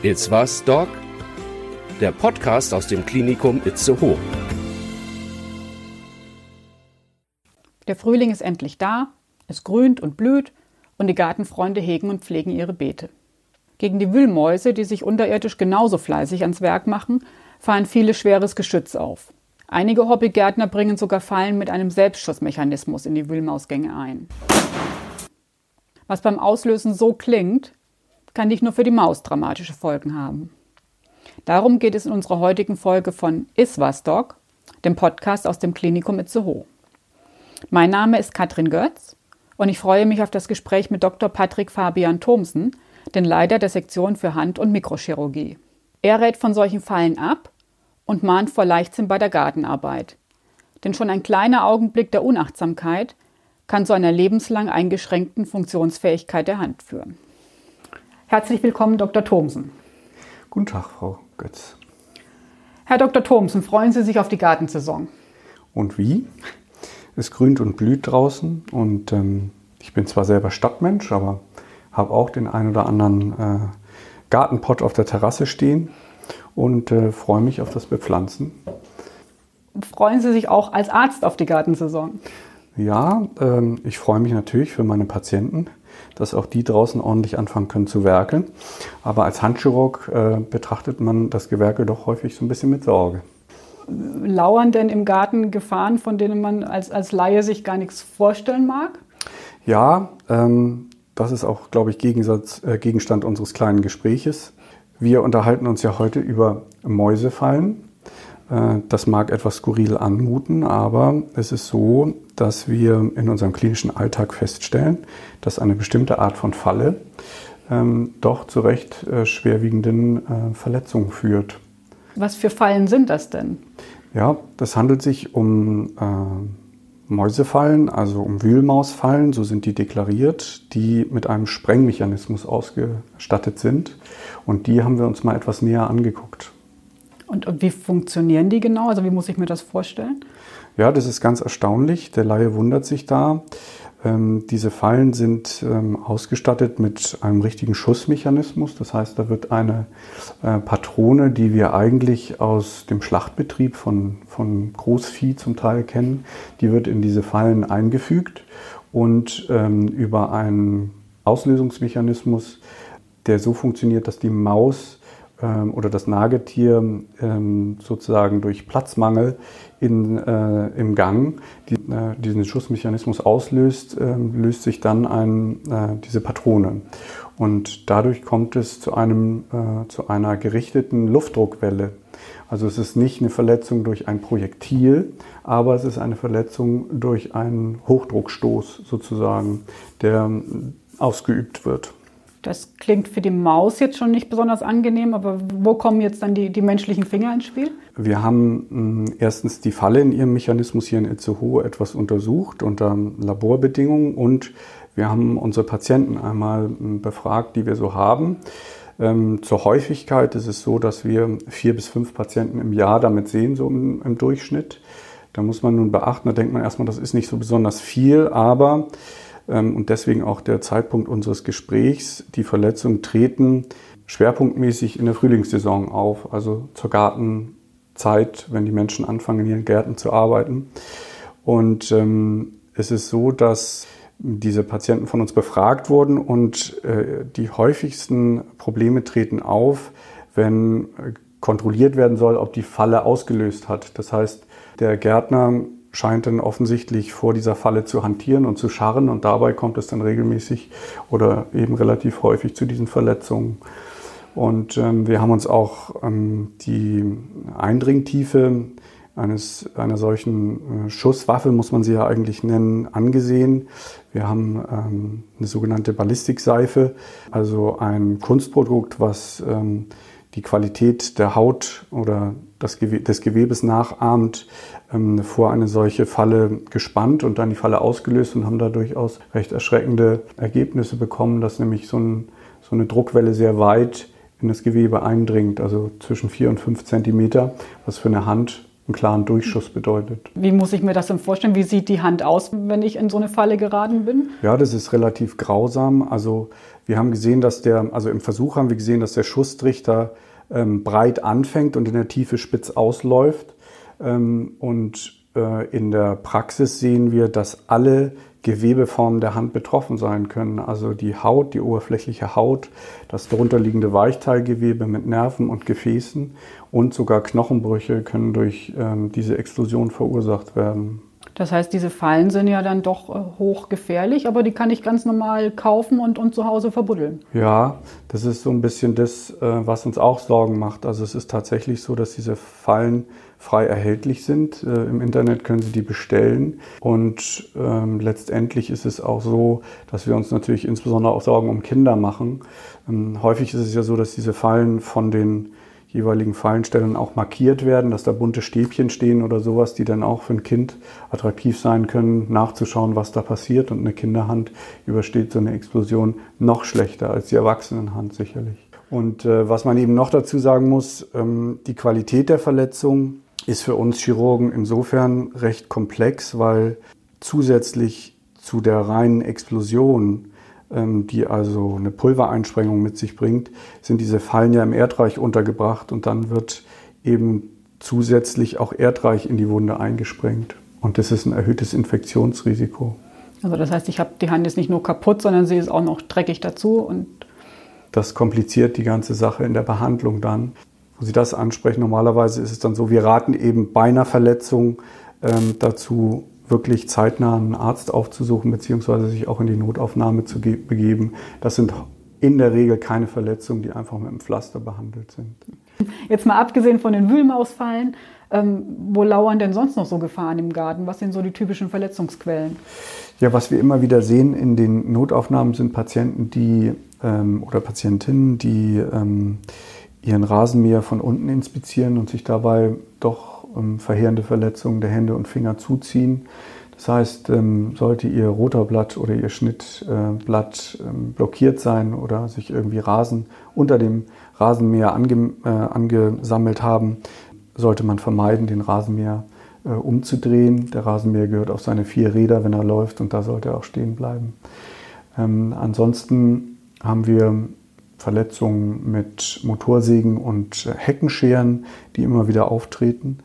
It's was, Doc? Der Podcast aus dem Klinikum Itzehoe. Der Frühling ist endlich da, es grünt und blüht und die Gartenfreunde hegen und pflegen ihre Beete. Gegen die Wühlmäuse, die sich unterirdisch genauso fleißig ans Werk machen, fallen viele schweres Geschütz auf. Einige Hobbygärtner bringen sogar Fallen mit einem Selbstschussmechanismus in die Wühlmausgänge ein. Was beim Auslösen so klingt, kann nicht nur für die Maus dramatische Folgen haben. Darum geht es in unserer heutigen Folge von Iswas Dog, dem Podcast aus dem Klinikum Itzehoe. Mein Name ist Katrin Götz und ich freue mich auf das Gespräch mit Dr. Patrick Fabian Thomsen, den Leiter der Sektion für Hand- und Mikrochirurgie. Er rät von solchen Fallen ab und mahnt vor Leichtsinn bei der Gartenarbeit. Denn schon ein kleiner Augenblick der Unachtsamkeit kann zu einer lebenslang eingeschränkten Funktionsfähigkeit der Hand führen. Herzlich willkommen, Dr. Thomsen. Guten Tag, Frau Götz. Herr Dr. Thomsen, freuen Sie sich auf die Gartensaison? Und wie? Es grünt und blüht draußen und ähm, ich bin zwar selber Stadtmensch, aber habe auch den einen oder anderen äh, Gartenpott auf der Terrasse stehen und äh, freue mich auf das Bepflanzen. Freuen Sie sich auch als Arzt auf die Gartensaison? Ja, ähm, ich freue mich natürlich für meine Patienten, dass auch die draußen ordentlich anfangen können zu werkeln. Aber als Handchirurg äh, betrachtet man das Gewerke doch häufig so ein bisschen mit Sorge. Lauern denn im Garten Gefahren, von denen man als, als Laie sich gar nichts vorstellen mag? Ja, ähm, das ist auch, glaube ich, Gegensatz, äh, Gegenstand unseres kleinen Gespräches. Wir unterhalten uns ja heute über Mäusefallen. Äh, das mag etwas skurril anmuten, aber es ist so, dass wir in unserem klinischen Alltag feststellen, dass eine bestimmte Art von Falle ähm, doch zu recht äh, schwerwiegenden äh, Verletzungen führt. Was für Fallen sind das denn? Ja, das handelt sich um äh, Mäusefallen, also um Wühlmausfallen, so sind die deklariert, die mit einem Sprengmechanismus ausgestattet sind. Und die haben wir uns mal etwas näher angeguckt. Und, und wie funktionieren die genau? Also wie muss ich mir das vorstellen? Ja, das ist ganz erstaunlich. Der Laie wundert sich da. Ähm, diese Fallen sind ähm, ausgestattet mit einem richtigen Schussmechanismus. Das heißt, da wird eine äh, Patrone, die wir eigentlich aus dem Schlachtbetrieb von, von Großvieh zum Teil kennen, die wird in diese Fallen eingefügt und ähm, über einen Auslösungsmechanismus der so funktioniert, dass die Maus oder das Nagetier ähm, sozusagen durch Platzmangel in, äh, im Gang die, äh, diesen Schussmechanismus auslöst, äh, löst sich dann ein, äh, diese Patrone. Und dadurch kommt es zu, einem, äh, zu einer gerichteten Luftdruckwelle. Also es ist nicht eine Verletzung durch ein Projektil, aber es ist eine Verletzung durch einen Hochdruckstoß sozusagen, der ausgeübt wird. Das klingt für die Maus jetzt schon nicht besonders angenehm, aber wo kommen jetzt dann die, die menschlichen Finger ins Spiel? Wir haben mh, hm, erstens die Falle in ihrem Mechanismus hier in Itzehoe etwas untersucht unter Laborbedingungen und wir haben unsere Patienten einmal mh, hm, befragt, die wir so haben. Ähm, zur Häufigkeit ist es so, dass wir vier bis fünf Patienten im Jahr damit sehen, so im, im Durchschnitt. Da muss man nun beachten, da denkt man erstmal, das ist nicht so besonders viel, aber und deswegen auch der Zeitpunkt unseres Gesprächs. Die Verletzungen treten schwerpunktmäßig in der Frühlingssaison auf, also zur Gartenzeit, wenn die Menschen anfangen, in ihren Gärten zu arbeiten. Und ähm, es ist so, dass diese Patienten von uns befragt wurden und äh, die häufigsten Probleme treten auf, wenn äh, kontrolliert werden soll, ob die Falle ausgelöst hat. Das heißt, der Gärtner scheint dann offensichtlich vor dieser Falle zu hantieren und zu scharren und dabei kommt es dann regelmäßig oder eben relativ häufig zu diesen Verletzungen. Und ähm, wir haben uns auch ähm, die Eindringtiefe eines, einer solchen äh, Schusswaffe, muss man sie ja eigentlich nennen, angesehen. Wir haben ähm, eine sogenannte Ballistikseife, also ein Kunstprodukt, was ähm, die Qualität der Haut oder das Gewe des Gewebes nachahmt, ähm, vor eine solche Falle gespannt und dann die Falle ausgelöst und haben da durchaus recht erschreckende Ergebnisse bekommen, dass nämlich so, ein, so eine Druckwelle sehr weit in das Gewebe eindringt, also zwischen vier und fünf Zentimeter, was für eine Hand einen klaren Durchschuss bedeutet. Wie muss ich mir das denn vorstellen? Wie sieht die Hand aus, wenn ich in so eine Falle geraten bin? Ja, das ist relativ grausam. Also wir haben gesehen, dass der, also im Versuch haben wir gesehen, dass der Schusstrichter ähm, breit anfängt und in der Tiefe spitz ausläuft. Ähm, und äh, in der Praxis sehen wir, dass alle Gewebeformen der Hand betroffen sein können. Also die Haut, die oberflächliche Haut, das darunterliegende Weichteilgewebe mit Nerven und Gefäßen und sogar Knochenbrüche können durch ähm, diese Explosion verursacht werden. Das heißt, diese Fallen sind ja dann doch äh, hochgefährlich, aber die kann ich ganz normal kaufen und, und zu Hause verbuddeln. Ja, das ist so ein bisschen das, äh, was uns auch Sorgen macht. Also es ist tatsächlich so, dass diese Fallen frei erhältlich sind. Äh, Im Internet können Sie die bestellen. Und ähm, letztendlich ist es auch so, dass wir uns natürlich insbesondere auch Sorgen um Kinder machen. Ähm, häufig ist es ja so, dass diese Fallen von den jeweiligen Fallenstellen auch markiert werden, dass da bunte Stäbchen stehen oder sowas, die dann auch für ein Kind attraktiv sein können, nachzuschauen, was da passiert. Und eine Kinderhand übersteht so eine Explosion noch schlechter als die Erwachsenenhand sicherlich. Und äh, was man eben noch dazu sagen muss, ähm, die Qualität der Verletzung ist für uns Chirurgen insofern recht komplex, weil zusätzlich zu der reinen Explosion die also eine Pulvereinsprengung mit sich bringt, sind diese Fallen ja im Erdreich untergebracht und dann wird eben zusätzlich auch Erdreich in die Wunde eingesprengt. Und das ist ein erhöhtes Infektionsrisiko. Also das heißt, ich habe die Hand jetzt nicht nur kaputt, sondern sie ist auch noch dreckig dazu und das kompliziert die ganze Sache in der Behandlung dann. Wo Sie das ansprechen, normalerweise ist es dann so, wir raten eben bei einer Verletzung ähm, dazu, wirklich zeitnah einen Arzt aufzusuchen, beziehungsweise sich auch in die Notaufnahme zu begeben. Das sind in der Regel keine Verletzungen, die einfach mit einem Pflaster behandelt sind. Jetzt mal abgesehen von den Wühlmausfallen, ähm, wo lauern denn sonst noch so Gefahren im Garten? Was sind so die typischen Verletzungsquellen? Ja, was wir immer wieder sehen in den Notaufnahmen sind Patienten, die ähm, oder Patientinnen, die ähm, ihren Rasenmäher von unten inspizieren und sich dabei doch ähm, verheerende Verletzungen der Hände und Finger zuziehen. Das heißt, ähm, sollte Ihr Rotorblatt oder Ihr Schnittblatt ähm, blockiert sein oder sich irgendwie Rasen unter dem Rasenmäher ange, äh, angesammelt haben, sollte man vermeiden, den Rasenmäher äh, umzudrehen. Der Rasenmäher gehört auf seine vier Räder, wenn er läuft, und da sollte er auch stehen bleiben. Ähm, ansonsten haben wir Verletzungen mit Motorsägen und Heckenscheren, die immer wieder auftreten.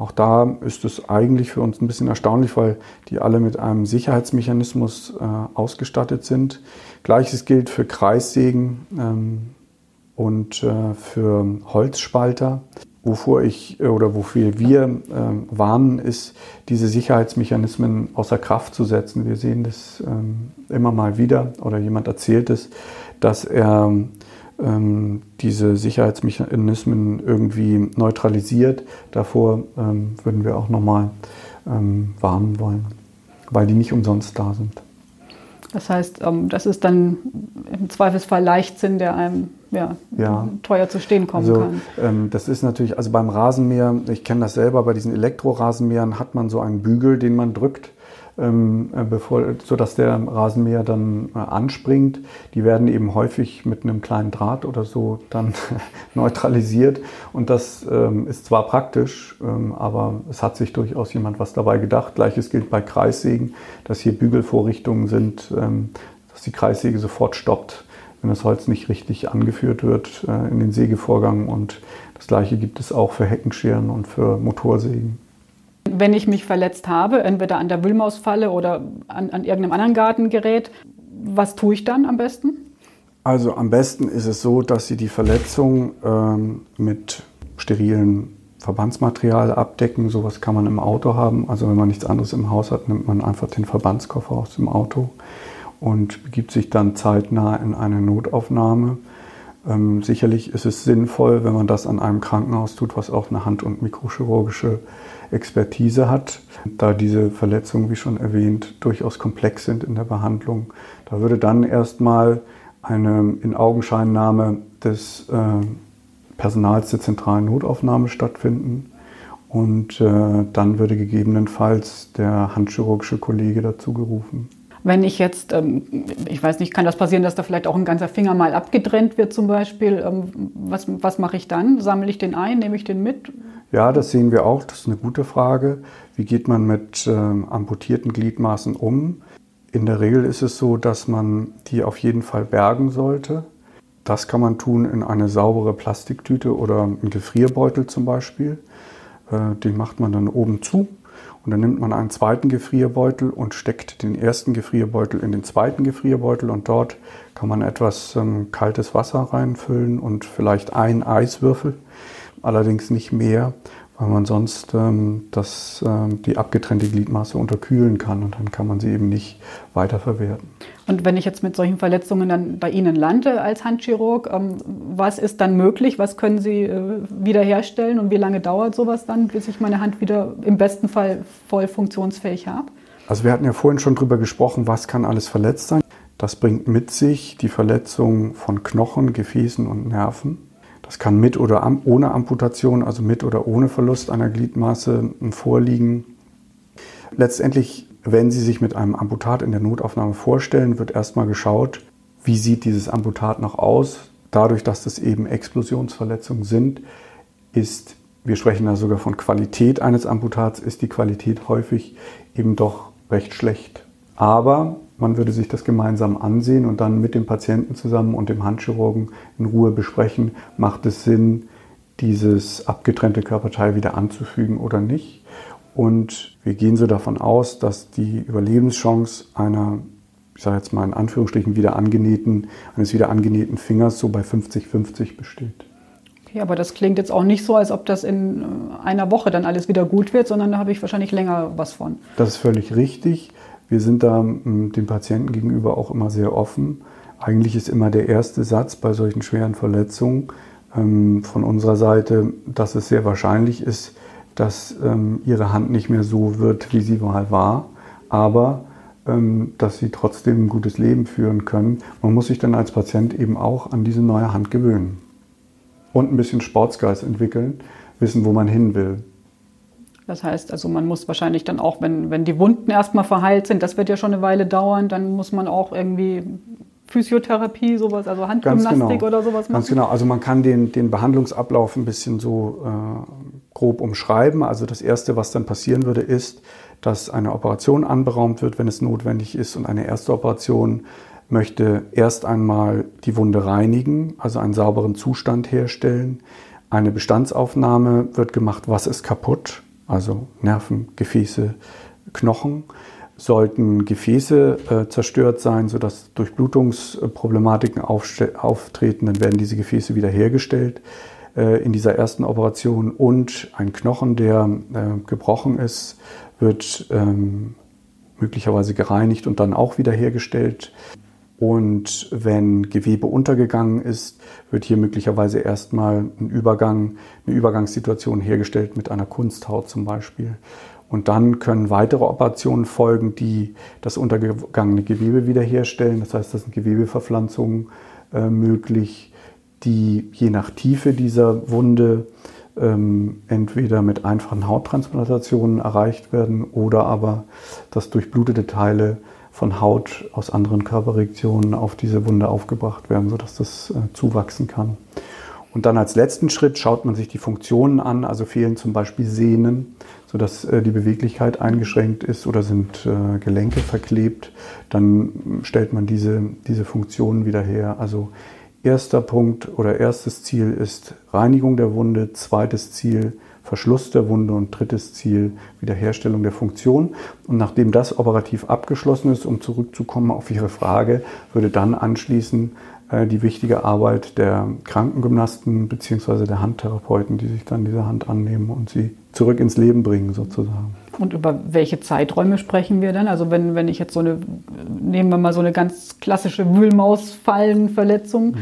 Auch da ist es eigentlich für uns ein bisschen erstaunlich, weil die alle mit einem Sicherheitsmechanismus äh, ausgestattet sind. Gleiches gilt für Kreissägen ähm, und äh, für Holzspalter. Wovor ich äh, oder wofür wir äh, warnen, ist, diese Sicherheitsmechanismen außer Kraft zu setzen. Wir sehen das ähm, immer mal wieder oder jemand erzählt es, dass er ähm, diese Sicherheitsmechanismen irgendwie neutralisiert. Davor ähm, würden wir auch nochmal ähm, warnen wollen, weil die nicht umsonst da sind. Das heißt, ähm, das ist dann im Zweifelsfall Leichtsinn, der einem ja, ja. teuer zu stehen kommen also, kann. Ähm, das ist natürlich, also beim Rasenmäher, ich kenne das selber, bei diesen Elektrorasenmähern hat man so einen Bügel, den man drückt ähm, äh, bevor, sodass der Rasenmäher dann äh, anspringt. Die werden eben häufig mit einem kleinen Draht oder so dann neutralisiert. Und das ähm, ist zwar praktisch, ähm, aber es hat sich durchaus jemand was dabei gedacht. Gleiches gilt bei Kreissägen, dass hier Bügelvorrichtungen sind, ähm, dass die Kreissäge sofort stoppt, wenn das Holz nicht richtig angeführt wird äh, in den Sägevorgang. Und das gleiche gibt es auch für Heckenscheren und für Motorsägen. Wenn ich mich verletzt habe, entweder an der Wühlmausfalle oder an, an irgendeinem anderen Gartengerät, was tue ich dann am besten? Also am besten ist es so, dass Sie die Verletzung ähm, mit sterilen Verbandsmaterial abdecken. Sowas kann man im Auto haben. Also wenn man nichts anderes im Haus hat, nimmt man einfach den Verbandskoffer aus dem Auto und begibt sich dann zeitnah in eine Notaufnahme. Ähm, sicherlich ist es sinnvoll, wenn man das an einem Krankenhaus tut, was auch eine hand- und mikrochirurgische Expertise hat, da diese Verletzungen, wie schon erwähnt, durchaus komplex sind in der Behandlung. Da würde dann erstmal eine Inaugenscheinnahme des äh, Personals der zentralen Notaufnahme stattfinden und äh, dann würde gegebenenfalls der handchirurgische Kollege dazu gerufen. Wenn ich jetzt, ähm, ich weiß nicht, kann das passieren, dass da vielleicht auch ein ganzer Finger mal abgetrennt wird zum Beispiel? Ähm, was, was mache ich dann? Sammle ich den ein? Nehme ich den mit? Ja, das sehen wir auch. Das ist eine gute Frage. Wie geht man mit äh, amputierten Gliedmaßen um? In der Regel ist es so, dass man die auf jeden Fall bergen sollte. Das kann man tun in eine saubere Plastiktüte oder einen Gefrierbeutel zum Beispiel. Äh, den macht man dann oben zu und dann nimmt man einen zweiten Gefrierbeutel und steckt den ersten Gefrierbeutel in den zweiten Gefrierbeutel. Und dort kann man etwas ähm, kaltes Wasser reinfüllen und vielleicht einen Eiswürfel, allerdings nicht mehr, weil man sonst ähm, das, ähm, die abgetrennte Gliedmaße unterkühlen kann. Und dann kann man sie eben nicht weiterverwerten. Und wenn ich jetzt mit solchen Verletzungen dann bei Ihnen lande als Handchirurg, ähm, was ist dann möglich? Was können Sie äh, wiederherstellen und wie lange dauert sowas dann, bis ich meine Hand wieder im besten Fall voll funktionsfähig habe? Also wir hatten ja vorhin schon darüber gesprochen, was kann alles verletzt sein. Das bringt mit sich die Verletzung von Knochen, Gefäßen und Nerven. Das kann mit oder ohne Amputation, also mit oder ohne Verlust einer Gliedmaße vorliegen. Letztendlich, wenn Sie sich mit einem Amputat in der Notaufnahme vorstellen, wird erstmal geschaut, wie sieht dieses Amputat noch aus. Dadurch, dass das eben Explosionsverletzungen sind, ist, wir sprechen da sogar von Qualität eines Amputats, ist die Qualität häufig eben doch recht schlecht. Aber man würde sich das gemeinsam ansehen und dann mit dem Patienten zusammen und dem Handchirurgen in Ruhe besprechen, macht es Sinn, dieses abgetrennte Körperteil wieder anzufügen oder nicht. Und wir gehen so davon aus, dass die Überlebenschance einer, ich sage jetzt mal in Anführungsstrichen, wieder angenähten, eines wieder angenähten Fingers so bei 50-50 besteht. Okay, aber das klingt jetzt auch nicht so, als ob das in äh, einer Woche dann alles wieder gut wird, sondern da habe ich wahrscheinlich länger was von. Das ist völlig richtig. Wir sind da mm, dem Patienten gegenüber auch immer sehr offen. Eigentlich ist immer der erste Satz bei solchen schweren Verletzungen ähm, von unserer Seite, dass es sehr wahrscheinlich ist, dass ähm, ihre Hand nicht mehr so wird, wie sie mal war, aber ähm, dass sie trotzdem ein gutes Leben führen können. Man muss sich dann als Patient eben auch an diese neue Hand gewöhnen und ein bisschen Sportsgeist entwickeln, wissen, wo man hin will. Das heißt, also man muss wahrscheinlich dann auch, wenn, wenn die Wunden erstmal verheilt sind, das wird ja schon eine Weile dauern, dann muss man auch irgendwie Physiotherapie, sowas, also Handgymnastik genau. oder sowas machen. Ganz genau, also man kann den, den Behandlungsablauf ein bisschen so äh, grob umschreiben. Also das Erste, was dann passieren würde, ist, dass eine Operation anberaumt wird, wenn es notwendig ist. Und eine erste Operation möchte erst einmal die Wunde reinigen, also einen sauberen Zustand herstellen. Eine Bestandsaufnahme wird gemacht, was ist kaputt also Nerven, Gefäße, Knochen. Sollten Gefäße äh, zerstört sein, sodass Durchblutungsproblematiken auftreten, dann werden diese Gefäße wiederhergestellt äh, in dieser ersten Operation. Und ein Knochen, der äh, gebrochen ist, wird ähm, möglicherweise gereinigt und dann auch wiederhergestellt. Und wenn Gewebe untergegangen ist, wird hier möglicherweise erstmal ein Übergang, eine Übergangssituation hergestellt mit einer Kunsthaut zum Beispiel. Und dann können weitere Operationen folgen, die das untergegangene Gewebe wiederherstellen. Das heißt, das sind Gewebeverpflanzungen äh, möglich, die je nach Tiefe dieser Wunde ähm, entweder mit einfachen Hauttransplantationen erreicht werden oder aber, dass durchblutete Teile von Haut aus anderen Körperregionen auf diese Wunde aufgebracht werden, sodass das äh, zuwachsen kann. Und dann als letzten Schritt schaut man sich die Funktionen an, also fehlen zum Beispiel Sehnen, sodass äh, die Beweglichkeit eingeschränkt ist oder sind äh, Gelenke verklebt. Dann stellt man diese, diese Funktionen wieder her. Also erster Punkt oder erstes Ziel ist Reinigung der Wunde, zweites Ziel Verschluss der Wunde und drittes Ziel Wiederherstellung der Funktion. Und nachdem das operativ abgeschlossen ist, um zurückzukommen auf Ihre Frage, würde dann anschließen äh, die wichtige Arbeit der Krankengymnasten bzw. der Handtherapeuten, die sich dann dieser Hand annehmen und sie zurück ins Leben bringen sozusagen. Und über welche Zeiträume sprechen wir dann? Also wenn, wenn ich jetzt so eine, nehmen wir mal so eine ganz klassische Wühlmausfallenverletzung, mhm.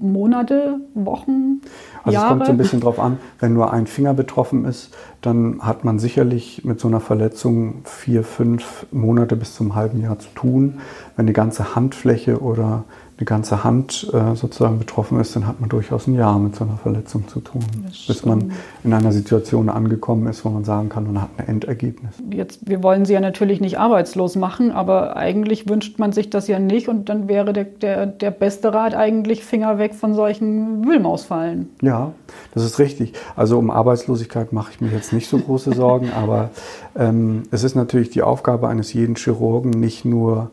Monate, Wochen? Also Jahre. es kommt so ein bisschen drauf an, wenn nur ein Finger betroffen ist, dann hat man sicherlich mit so einer Verletzung vier, fünf Monate bis zum halben Jahr zu tun. Wenn die ganze Handfläche oder eine ganze Hand äh, sozusagen betroffen ist, dann hat man durchaus ein Jahr mit so einer Verletzung zu tun, bis man in einer Situation angekommen ist, wo man sagen kann, man hat ein Endergebnis. Jetzt, wir wollen sie ja natürlich nicht arbeitslos machen, aber eigentlich wünscht man sich das ja nicht und dann wäre der, der, der beste Rat eigentlich Finger weg von solchen Wühlmausfallen. Ja, das ist richtig. Also um Arbeitslosigkeit mache ich mir jetzt nicht so große Sorgen, aber ähm, es ist natürlich die Aufgabe eines jeden Chirurgen, nicht nur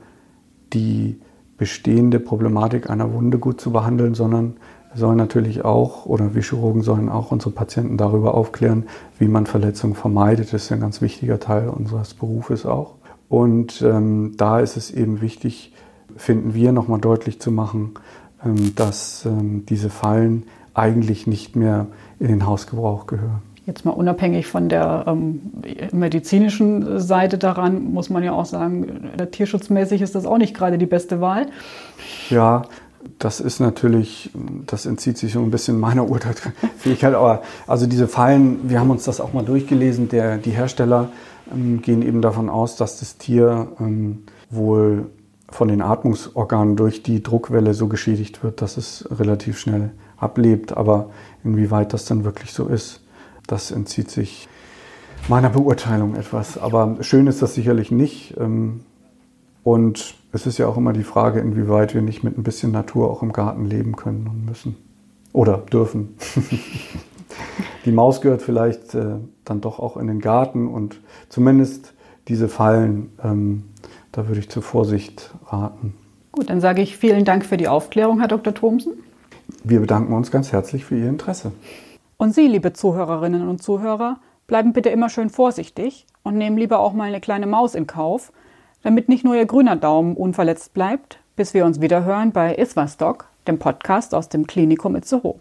die bestehende Problematik einer Wunde gut zu behandeln, sondern wir sollen natürlich auch, oder wir Chirurgen sollen auch unsere Patienten darüber aufklären, wie man Verletzungen vermeidet. Das ist ein ganz wichtiger Teil unseres Berufes auch. Und ähm, da ist es eben wichtig, finden wir nochmal deutlich zu machen, ähm, dass ähm, diese Fallen eigentlich nicht mehr in den Hausgebrauch gehören. Jetzt mal unabhängig von der ähm, medizinischen Seite daran, muss man ja auch sagen, tierschutzmäßig ist das auch nicht gerade die beste Wahl. Ja, das ist natürlich, das entzieht sich so ein bisschen meiner Urteilsfähigkeit. Aber also diese Fallen, wir haben uns das auch mal durchgelesen. Der, die Hersteller ähm, gehen eben davon aus, dass das Tier ähm, wohl von den Atmungsorganen durch die Druckwelle so geschädigt wird, dass es relativ schnell ablebt. Aber inwieweit das dann wirklich so ist, das entzieht sich meiner Beurteilung etwas. Aber schön ist das sicherlich nicht. Ähm, und es ist ja auch immer die Frage, inwieweit wir nicht mit ein bisschen Natur auch im Garten leben können und müssen. Oder dürfen. die Maus gehört vielleicht äh, dann doch auch in den Garten und zumindest diese Fallen, ähm, da würde ich zur Vorsicht raten. Gut, dann sage ich vielen Dank für die Aufklärung, Herr Dr. Thomsen. Wir bedanken uns ganz herzlich für Ihr Interesse. Und Sie, liebe Zuhörerinnen und Zuhörer, bleiben bitte immer schön vorsichtig und nehmen lieber auch mal eine kleine Maus in Kauf, damit nicht nur Ihr grüner Daumen unverletzt bleibt, bis wir uns wieder hören bei Iswas Doc, dem Podcast aus dem Klinikum Itzehoe.